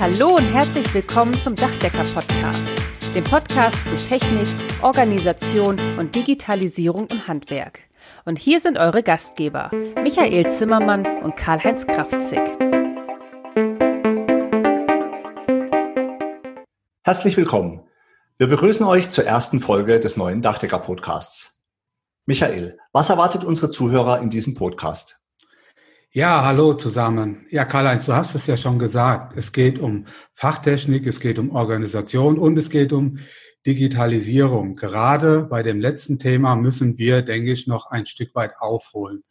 Hallo und herzlich willkommen zum Dachdecker Podcast, dem Podcast zu Technik, Organisation und Digitalisierung im Handwerk. Und hier sind eure Gastgeber, Michael Zimmermann und Karl-Heinz Kraftzig. Herzlich willkommen. Wir begrüßen euch zur ersten Folge des neuen Dachdecker Podcasts. Michael, was erwartet unsere Zuhörer in diesem Podcast? Ja, hallo zusammen. Ja, Karl-Heinz, du hast es ja schon gesagt. Es geht um Fachtechnik, es geht um Organisation und es geht um Digitalisierung. Gerade bei dem letzten Thema müssen wir, denke ich, noch ein Stück weit aufholen.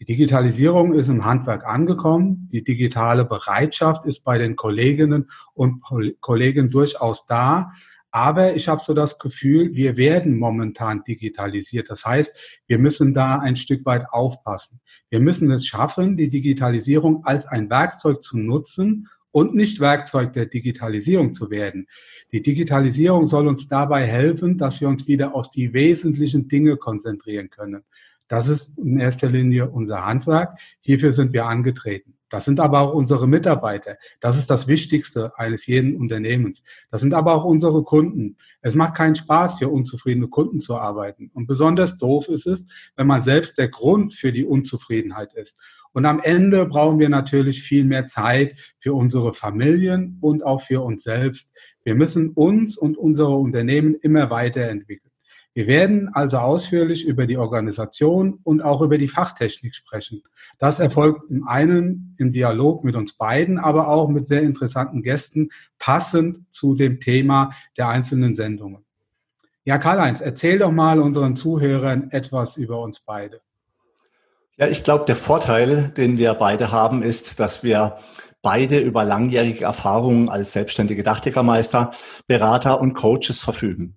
Die Digitalisierung ist im Handwerk angekommen. Die digitale Bereitschaft ist bei den Kolleginnen und Kollegen durchaus da. Aber ich habe so das Gefühl, wir werden momentan digitalisiert. Das heißt, wir müssen da ein Stück weit aufpassen. Wir müssen es schaffen, die Digitalisierung als ein Werkzeug zu nutzen und nicht Werkzeug der Digitalisierung zu werden. Die Digitalisierung soll uns dabei helfen, dass wir uns wieder auf die wesentlichen Dinge konzentrieren können. Das ist in erster Linie unser Handwerk. Hierfür sind wir angetreten. Das sind aber auch unsere Mitarbeiter. Das ist das Wichtigste eines jeden Unternehmens. Das sind aber auch unsere Kunden. Es macht keinen Spaß, für unzufriedene Kunden zu arbeiten. Und besonders doof ist es, wenn man selbst der Grund für die Unzufriedenheit ist. Und am Ende brauchen wir natürlich viel mehr Zeit für unsere Familien und auch für uns selbst. Wir müssen uns und unsere Unternehmen immer weiterentwickeln. Wir werden also ausführlich über die Organisation und auch über die Fachtechnik sprechen. Das erfolgt im einen im Dialog mit uns beiden, aber auch mit sehr interessanten Gästen, passend zu dem Thema der einzelnen Sendungen. Ja, Karl-Heinz, erzähl doch mal unseren Zuhörern etwas über uns beide. Ja, ich glaube, der Vorteil, den wir beide haben, ist, dass wir beide über langjährige Erfahrungen als selbstständige Dachdeckermeister, Berater und Coaches verfügen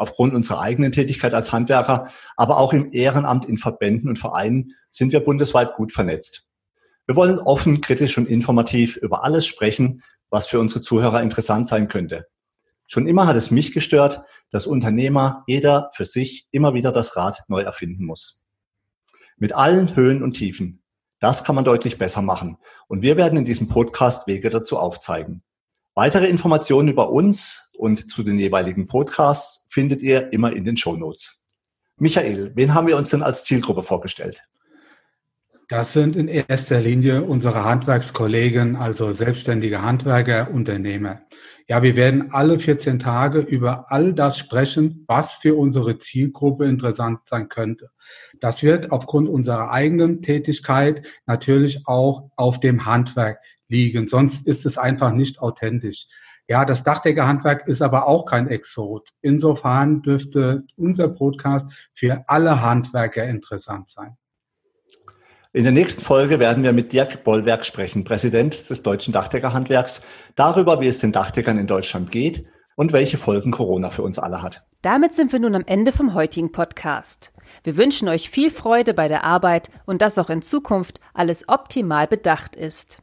aufgrund unserer eigenen Tätigkeit als Handwerker, aber auch im Ehrenamt in Verbänden und Vereinen sind wir bundesweit gut vernetzt. Wir wollen offen, kritisch und informativ über alles sprechen, was für unsere Zuhörer interessant sein könnte. Schon immer hat es mich gestört, dass Unternehmer jeder für sich immer wieder das Rad neu erfinden muss. Mit allen Höhen und Tiefen. Das kann man deutlich besser machen. Und wir werden in diesem Podcast Wege dazu aufzeigen. Weitere Informationen über uns und zu den jeweiligen Podcasts findet ihr immer in den Show Notes. Michael, wen haben wir uns denn als Zielgruppe vorgestellt? Das sind in erster Linie unsere Handwerkskollegen, also selbstständige Handwerker, Unternehmer. Ja, wir werden alle 14 Tage über all das sprechen, was für unsere Zielgruppe interessant sein könnte. Das wird aufgrund unserer eigenen Tätigkeit natürlich auch auf dem Handwerk liegen. Sonst ist es einfach nicht authentisch. Ja, das Dachdeckerhandwerk ist aber auch kein Exot. Insofern dürfte unser Podcast für alle Handwerker interessant sein. In der nächsten Folge werden wir mit Dirk Bollwerk sprechen, Präsident des Deutschen Dachdeckerhandwerks, darüber, wie es den Dachdeckern in Deutschland geht und welche Folgen Corona für uns alle hat. Damit sind wir nun am Ende vom heutigen Podcast. Wir wünschen euch viel Freude bei der Arbeit und dass auch in Zukunft alles optimal bedacht ist.